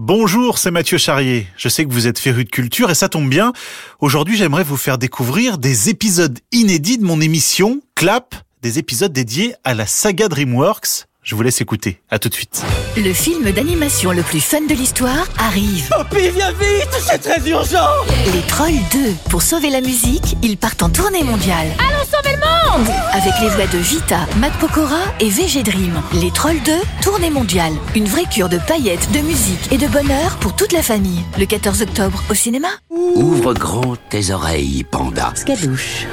Bonjour, c'est Mathieu Charrier. Je sais que vous êtes féru de culture et ça tombe bien. Aujourd'hui, j'aimerais vous faire découvrir des épisodes inédits de mon émission Clap, des épisodes dédiés à la saga DreamWorks. Je vous laisse écouter. À tout de suite. Le film d'animation le plus fun de l'histoire arrive. Poppy, viens vite, c'est très urgent Les Trolls 2. Pour sauver la musique, ils partent en tournée mondiale. Allons sauver le monde Avec les voix de Vita, Matt Pokora et VG Dream. Les Trolls 2, tournée mondiale. Une vraie cure de paillettes, de musique et de bonheur pour toute la famille. Le 14 octobre au cinéma. Ouvre grand tes oreilles, panda. Skadouche.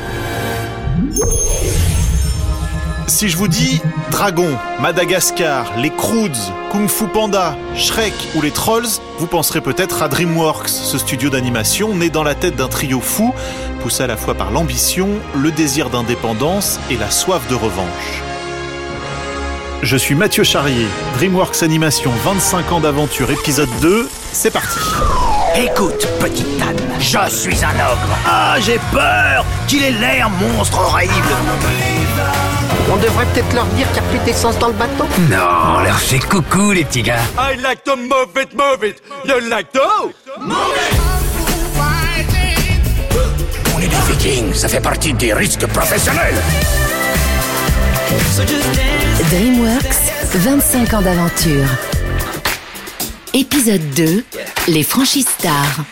Si je vous dis Dragon, Madagascar, les Croods, Kung Fu Panda, Shrek ou les Trolls, vous penserez peut-être à DreamWorks, ce studio d'animation né dans la tête d'un trio fou, poussé à la fois par l'ambition, le désir d'indépendance et la soif de revanche. Je suis Mathieu Charrier, DreamWorks Animation 25 ans d'aventure épisode 2, c'est parti Écoute, petite Anne, je suis un ogre. Ah, j'ai peur qu'il ait l'air monstre horrible. On devrait peut-être leur dire qu'il n'y a plus d'essence dans le bateau. Non, on leur fait coucou, les petits gars. I like to move it, move it You like to? On est des vikings, ça fait partie des risques professionnels. DreamWorks, 25 ans d'aventure. Épisode 2, Les franchises stars.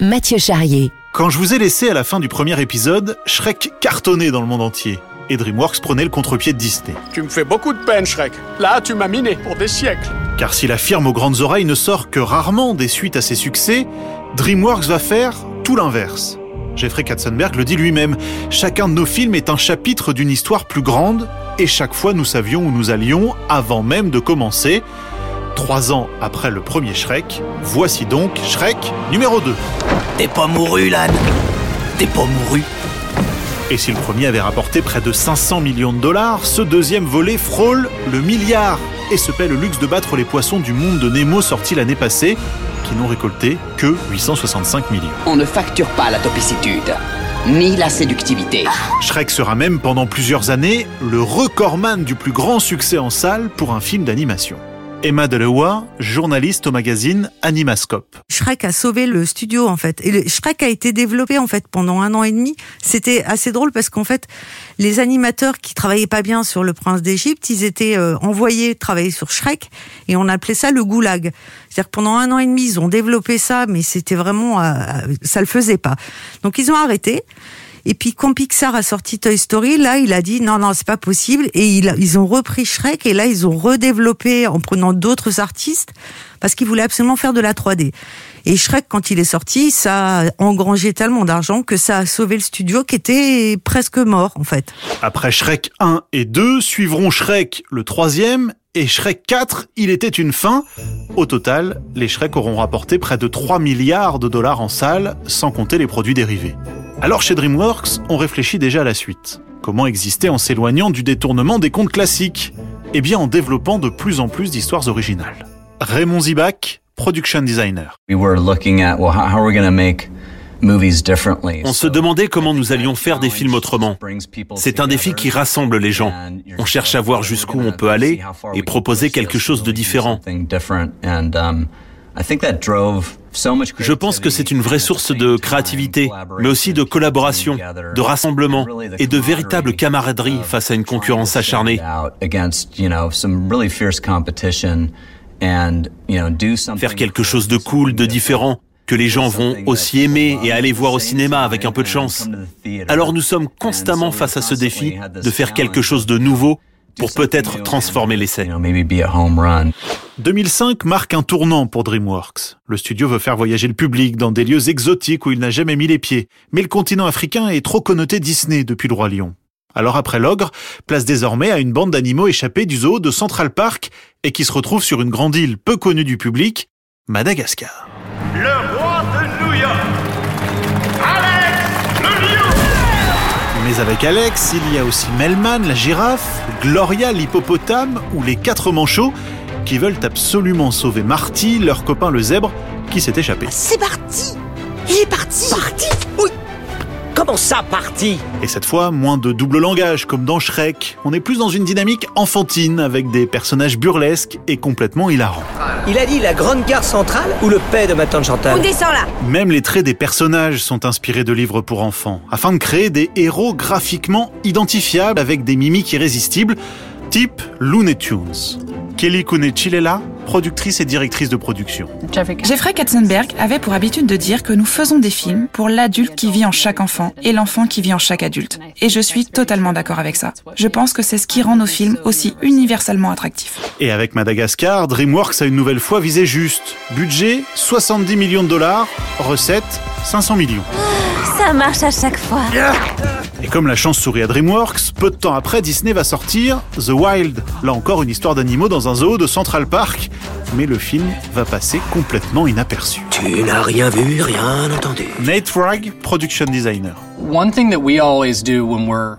Mathieu Charrier. Quand je vous ai laissé à la fin du premier épisode, Shrek cartonnait dans le monde entier. Et DreamWorks prenait le contre-pied de Disney. Tu me fais beaucoup de peine, Shrek. Là, tu m'as miné pour des siècles. Car si la firme aux grandes oreilles ne sort que rarement des suites à ses succès, DreamWorks va faire tout l'inverse. Jeffrey Katzenberg le dit lui-même, chacun de nos films est un chapitre d'une histoire plus grande, et chaque fois nous savions où nous allions avant même de commencer. Trois ans après le premier Shrek, voici donc Shrek numéro 2. T'es pas mouru, l'âne. T'es pas mouru. Et si le premier avait rapporté près de 500 millions de dollars, ce deuxième volet frôle le milliard et se paie le luxe de battre les poissons du monde de Nemo sorti l'année passée, qui n'ont récolté que 865 millions. On ne facture pas la topicitude, ni la séductivité. Shrek sera même pendant plusieurs années le recordman du plus grand succès en salle pour un film d'animation. Emma Delewa, journaliste au magazine Animascope. Shrek a sauvé le studio en fait. Et Shrek a été développé en fait pendant un an et demi. C'était assez drôle parce qu'en fait, les animateurs qui travaillaient pas bien sur le Prince d'Égypte, ils étaient euh, envoyés travailler sur Shrek et on appelait ça le goulag. C'est-à-dire que pendant un an et demi, ils ont développé ça, mais c'était vraiment, euh, ça le faisait pas. Donc ils ont arrêté. Et puis quand Pixar a sorti Toy Story, là, il a dit non, non, c'est pas possible. Et ils ont repris Shrek et là, ils ont redéveloppé en prenant d'autres artistes parce qu'ils voulaient absolument faire de la 3D. Et Shrek, quand il est sorti, ça a engrangé tellement d'argent que ça a sauvé le studio qui était presque mort, en fait. Après Shrek 1 et 2, suivront Shrek le troisième et Shrek 4, il était une fin. Au total, les Shrek auront rapporté près de 3 milliards de dollars en salle, sans compter les produits dérivés. Alors chez DreamWorks, on réfléchit déjà à la suite. Comment exister en s'éloignant du détournement des contes classiques? Eh bien en développant de plus en plus d'histoires originales. Raymond Zibach, production designer. We were looking at well, how, how are we going to make movies differently? On se demandait comment nous allions faire des films autrement. C'est un défi qui rassemble les gens. On cherche à voir jusqu'où on peut aller et proposer quelque chose de différent. Je pense que c'est une vraie source de créativité, mais aussi de collaboration, de rassemblement et de véritable camaraderie face à une concurrence acharnée. Faire quelque chose de cool, de différent, que les gens vont aussi aimer et aller voir au cinéma avec un peu de chance. Alors nous sommes constamment face à ce défi de faire quelque chose de nouveau pour peut-être transformer l'essai. 2005 marque un tournant pour DreamWorks. Le studio veut faire voyager le public dans des lieux exotiques où il n'a jamais mis les pieds. Mais le continent africain est trop connoté Disney depuis le Roi Lion. Alors après l'ogre, place désormais à une bande d'animaux échappés du zoo de Central Park et qui se retrouve sur une grande île peu connue du public, Madagascar. Le roi de New York Mais avec Alex, il y a aussi Melman, la girafe, Gloria, l'hippopotame ou les quatre manchots qui veulent absolument sauver Marty, leur copain le zèbre, qui s'est échappé. C'est parti! Il est parti! Parti? Oui Comment ça, parti Et cette fois, moins de double langage comme dans Shrek. On est plus dans une dynamique enfantine avec des personnages burlesques et complètement hilarants. Il a dit la grande gare centrale ou le paix de ma tante Chantal On descend là Même les traits des personnages sont inspirés de livres pour enfants, afin de créer des héros graphiquement identifiables avec des mimiques irrésistibles, type Looney Tunes. Kelly Kunechilela, productrice et directrice de production. Jeffrey Katzenberg avait pour habitude de dire que nous faisons des films pour l'adulte qui vit en chaque enfant et l'enfant qui vit en chaque adulte. Et je suis totalement d'accord avec ça. Je pense que c'est ce qui rend nos films aussi universellement attractifs. Et avec Madagascar, DreamWorks a une nouvelle fois visé juste. Budget 70 millions de dollars, recettes 500 millions. Ça marche à chaque fois. Et comme la chance sourit à DreamWorks, peu de temps après, Disney va sortir The Wild. Là encore, une histoire d'animaux dans un zoo de Central Park. Mais le film va passer complètement inaperçu. Tu n'as rien vu, rien entendu. Nate Frag, production designer.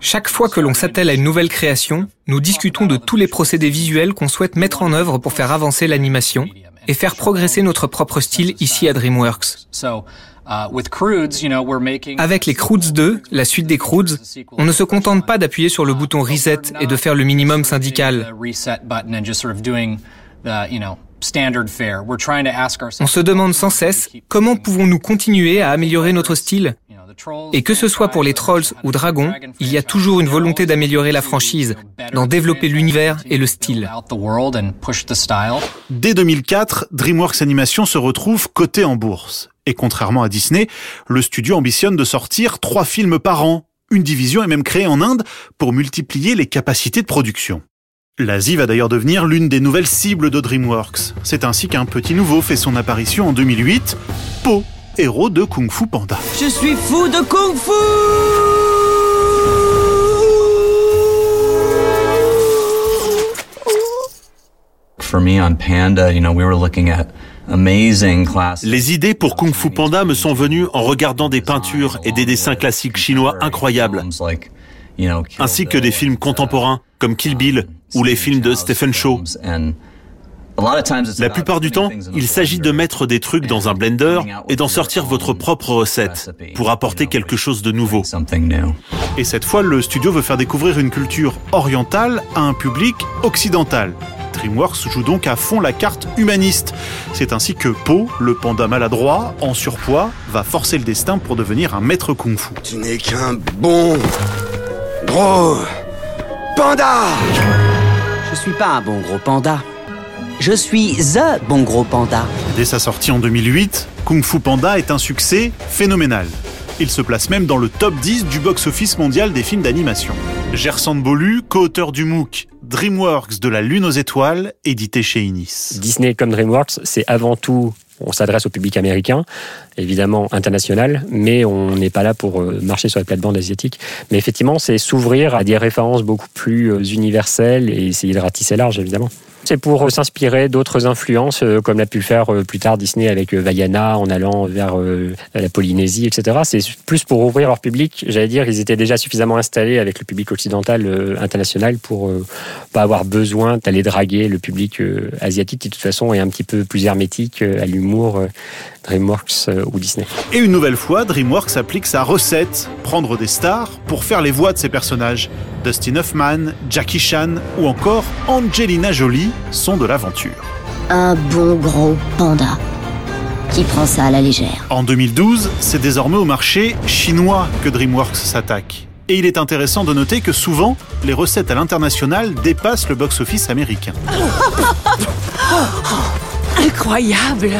Chaque fois que l'on s'attelle à une nouvelle création, nous discutons de tous les procédés visuels qu'on souhaite mettre en œuvre pour faire avancer l'animation et faire progresser notre propre style ici à DreamWorks. Avec les Croods 2, la suite des Croods, on ne se contente pas d'appuyer sur le bouton Reset et de faire le minimum syndical. On se demande sans cesse comment pouvons-nous continuer à améliorer notre style et que ce soit pour les Trolls ou Dragons, il y a toujours une volonté d'améliorer la franchise, d'en développer l'univers et le style. Dès 2004, DreamWorks Animation se retrouve coté en bourse. Et contrairement à Disney, le studio ambitionne de sortir trois films par an. Une division est même créée en Inde pour multiplier les capacités de production. L'Asie va d'ailleurs devenir l'une des nouvelles cibles de DreamWorks. C'est ainsi qu'un petit nouveau fait son apparition en 2008, Po, héros de Kung Fu Panda. Je suis fou de Kung Fu For me on Panda, you know, we were looking at. Les idées pour Kung Fu Panda me sont venues en regardant des peintures et des dessins classiques chinois incroyables, ainsi que des films contemporains comme Kill Bill ou les films de Stephen Chow. La plupart du temps, il s'agit de mettre des trucs dans un blender et d'en sortir votre propre recette pour apporter quelque chose de nouveau. Et cette fois, le studio veut faire découvrir une culture orientale à un public occidental. DreamWorks joue donc à fond la carte humaniste. C'est ainsi que Po, le panda maladroit, en surpoids, va forcer le destin pour devenir un maître kung-fu. Tu n'es qu'un bon gros panda Je suis pas un bon gros panda. Je suis THE bon gros panda. Dès sa sortie en 2008, Kung Fu Panda est un succès phénoménal. Il se place même dans le top 10 du box-office mondial des films d'animation. Gerson Bolu, co-auteur du MOOC DreamWorks de la Lune aux étoiles, édité chez Inis. Disney comme DreamWorks, c'est avant tout on s'adresse au public américain, évidemment international, mais on n'est pas là pour euh, marcher sur les plates-bandes asiatiques. Mais effectivement, c'est s'ouvrir à des références beaucoup plus euh, universelles et essayer de ratisser large, évidemment. C'est pour euh, s'inspirer d'autres influences, comme l'a pu faire plus tard Disney avec Vaiana en allant vers la Polynésie, etc. C'est plus pour ouvrir leur public. J'allais dire, ils étaient déjà suffisamment installés avec le public occidental international pour pas avoir besoin d'aller draguer le public asiatique qui de toute façon est un petit peu plus hermétique à l'humour DreamWorks ou Disney. Et une nouvelle fois, DreamWorks applique sa recette, prendre des stars pour faire les voix de ses personnages. Dustin Hoffman, Jackie Chan ou encore Angelina Jolie sont de l'aventure. Un bon gros panda qui prend ça à la légère. En 2012, c'est désormais au marché chinois que DreamWorks s'attaque. Et il est intéressant de noter que souvent, les recettes à l'international dépassent le box-office américain. Incroyable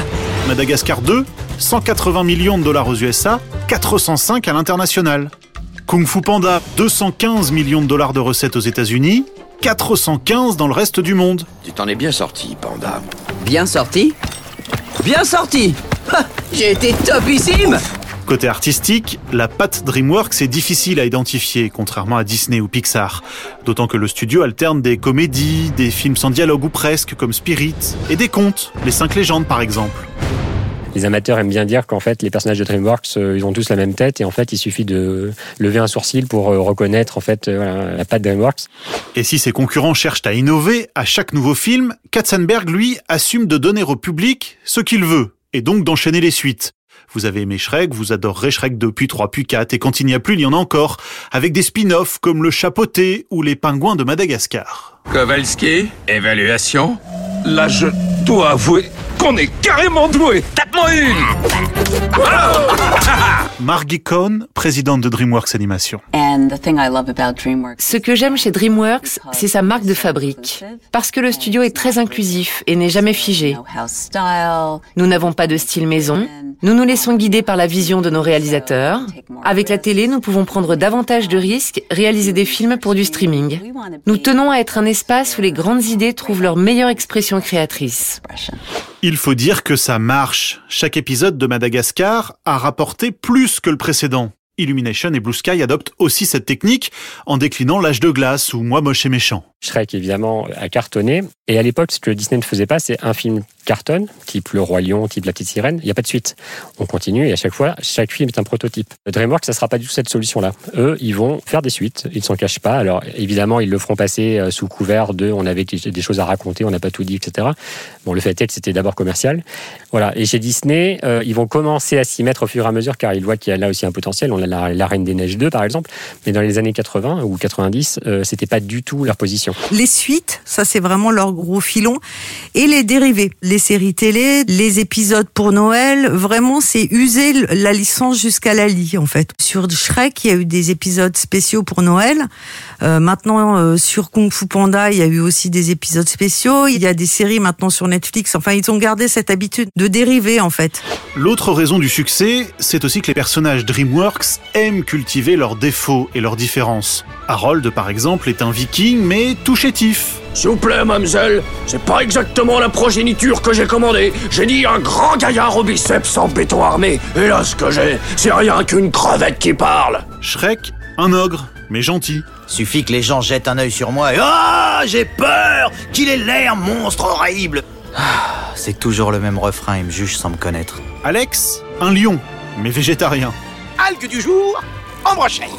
Madagascar 2, 180 millions de dollars aux USA, 405 à l'international. Kung Fu Panda, 215 millions de dollars de recettes aux États-Unis, 415 dans le reste du monde. Tu t'en es bien sorti, Panda. Bien sorti? Bien sorti J'ai été topissime Côté artistique, la patte DreamWorks est difficile à identifier, contrairement à Disney ou Pixar. D'autant que le studio alterne des comédies, des films sans dialogue ou presque, comme Spirit, et des contes, les cinq légendes par exemple. Les amateurs aiment bien dire qu'en fait les personnages de DreamWorks euh, ils ont tous la même tête et en fait il suffit de lever un sourcil pour euh, reconnaître en fait euh, voilà, la patte DreamWorks. Et si ses concurrents cherchent à innover, à chaque nouveau film, Katzenberg, lui, assume de donner au public ce qu'il veut, et donc d'enchaîner les suites. Vous avez aimé Shrek, vous adorerez Shrek 2, puis 3, puis 4, et quand il n'y a plus, il y en a encore, avec des spin-offs comme le chapeauté ou les pingouins de Madagascar. Kowalski, évaluation Là, je dois avouer qu'on est carrément doué. Tape-moi une Margie Cohn, présidente de DreamWorks Animation. Ce que j'aime chez DreamWorks, c'est sa marque de fabrique. Parce que le studio est très inclusif et n'est jamais figé. Nous n'avons pas de style maison. Nous nous laissons guider par la vision de nos réalisateurs. Avec la télé, nous pouvons prendre davantage de risques, réaliser des films pour du streaming. Nous tenons à être un espace où les grandes idées trouvent leur meilleure expression créatrice. Il faut dire que ça marche. Chaque épisode de Madagascar a rapporté plus que le précédent. Illumination et Blue Sky adoptent aussi cette technique en déclinant l'âge de glace ou Moi moche et méchant. Shrek, évidemment, a cartonné. Et à l'époque, ce que Disney ne faisait pas, c'est un film cartonne, type Le Roi Lion, type La Petite Sirène. Il n'y a pas de suite. On continue et à chaque fois, chaque film est un prototype. DreamWorks, ça ne sera pas du tout cette solution-là. Eux, ils vont faire des suites. Ils ne s'en cachent pas. Alors, évidemment, ils le feront passer euh, sous couvert de on avait des choses à raconter, on n'a pas tout dit, etc. Bon, le fait est que c'était d'abord commercial. Voilà. Et chez Disney, euh, ils vont commencer à s'y mettre au fur et à mesure car ils voient qu'il y a là aussi un potentiel. On a la, Reine des Neiges 2, par exemple. Mais dans les années 80 ou 90, euh, c'était pas du tout leur position. Les suites, ça c'est vraiment leur gros filon. Et les dérivés, les séries télé, les épisodes pour Noël, vraiment c'est user la licence jusqu'à la lie en fait. Sur Shrek, il y a eu des épisodes spéciaux pour Noël. Euh, maintenant euh, sur Kung Fu Panda, il y a eu aussi des épisodes spéciaux. Il y a des séries maintenant sur Netflix. Enfin, ils ont gardé cette habitude de dériver en fait. L'autre raison du succès, c'est aussi que les personnages DreamWorks aiment cultiver leurs défauts et leurs différences. Harold, par exemple, est un viking, mais tout chétif. S'il vous plaît, mademoiselle, c'est pas exactement la progéniture que j'ai commandée. J'ai dit un grand gaillard au biceps en béton armé. Et là, ce que j'ai, c'est rien qu'une crevette qui parle. Shrek, un ogre, mais gentil. Suffit que les gens jettent un œil sur moi et ah, j'ai peur qu'il ait l'air monstre horrible. Ah, c'est toujours le même refrain, il me juge sans me connaître. Alex, un lion, mais végétarien. Algue du jour, en brochette.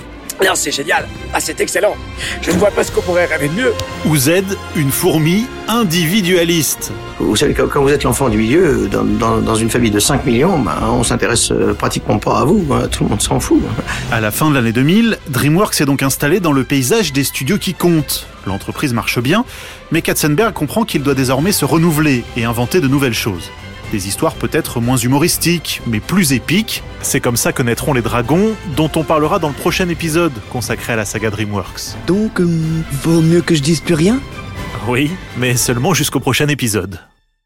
Non, c'est génial. Ah, c'est excellent. Je ne vois pas ce qu'on pourrait rêver de mieux. Ou Z, une fourmi individualiste. Vous savez, quand vous êtes l'enfant du milieu, dans, dans, dans, une famille de 5 millions, ben, on s'intéresse pratiquement pas à vous. Hein. Tout le monde s'en fout. À la fin de l'année 2000, DreamWorks s'est donc installé dans le paysage des studios qui comptent. L'entreprise marche bien, mais Katzenberg comprend qu'il doit désormais se renouveler et inventer de nouvelles choses. Des histoires peut-être moins humoristiques, mais plus épiques. C'est comme ça que naîtront les dragons, dont on parlera dans le prochain épisode consacré à la saga DreamWorks. Donc, euh, vaut mieux que je dise plus rien? Oui, mais seulement jusqu'au prochain épisode.